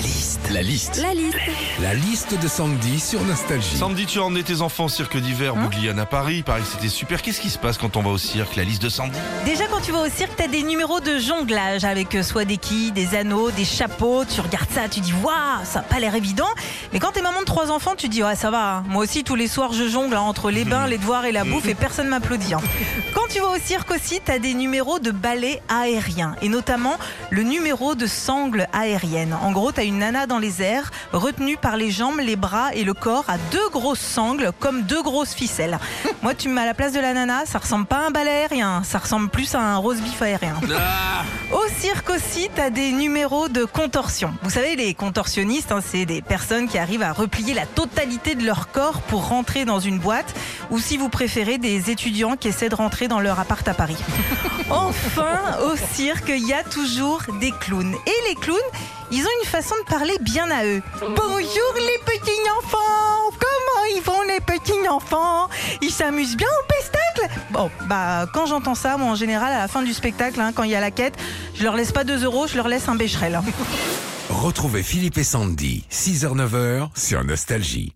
La liste. La liste. La liste. La liste de Sandy sur Nostalgie. Sandy, tu as emmené tes enfants au cirque d'hiver Bougliane à Paris. Que c'était super. Qu'est-ce qui se passe quand on va au cirque La liste de Sandy? Déjà, quand tu vas au cirque, t'as des numéros de jonglage avec euh, soit des quilles, des anneaux, des chapeaux. Tu regardes ça, tu dis, waouh, ça a pas l'air évident. Mais quand t'es maman de trois enfants, tu dis, ouais, ça va. hein. Moi aussi, tous les soirs, je jongle hein, entre les bains, les devoirs et la bouffe et personne m'applaudit. hein. Quand tu vas au cirque aussi, t'as des numéros de ballet aérien et notamment le numéro de sangle aérienne. En gros, t'as une nana dans les airs, retenue par les jambes, les bras et le corps à deux grosses sangles comme deux grosses ficelles. Moi, tu me mets à la place de la nana, ça ressemble pas à un ballet aérien, ça ressemble plus à un rose beef aérien. Au cirque aussi, t'as des numéros de contorsion. Vous savez, les contorsionnistes, hein, c'est des personnes qui arrivent à replier la totalité de leur corps pour rentrer dans une boîte, ou si vous préférez, des étudiants qui essaient de rentrer dans leur appart à Paris. Enfin, au cirque, il y a toujours des clowns. Et les clowns, ils ont une façon de parler bien à eux. Bonjour les petits enfants enfants Ils s'amusent bien au pestacle Bon, bah quand j'entends ça, moi en général, à la fin du spectacle, hein, quand il y a la quête, je leur laisse pas 2 euros, je leur laisse un bécherel. Retrouvez Philippe et Sandy, 6h-9h sur Nostalgie.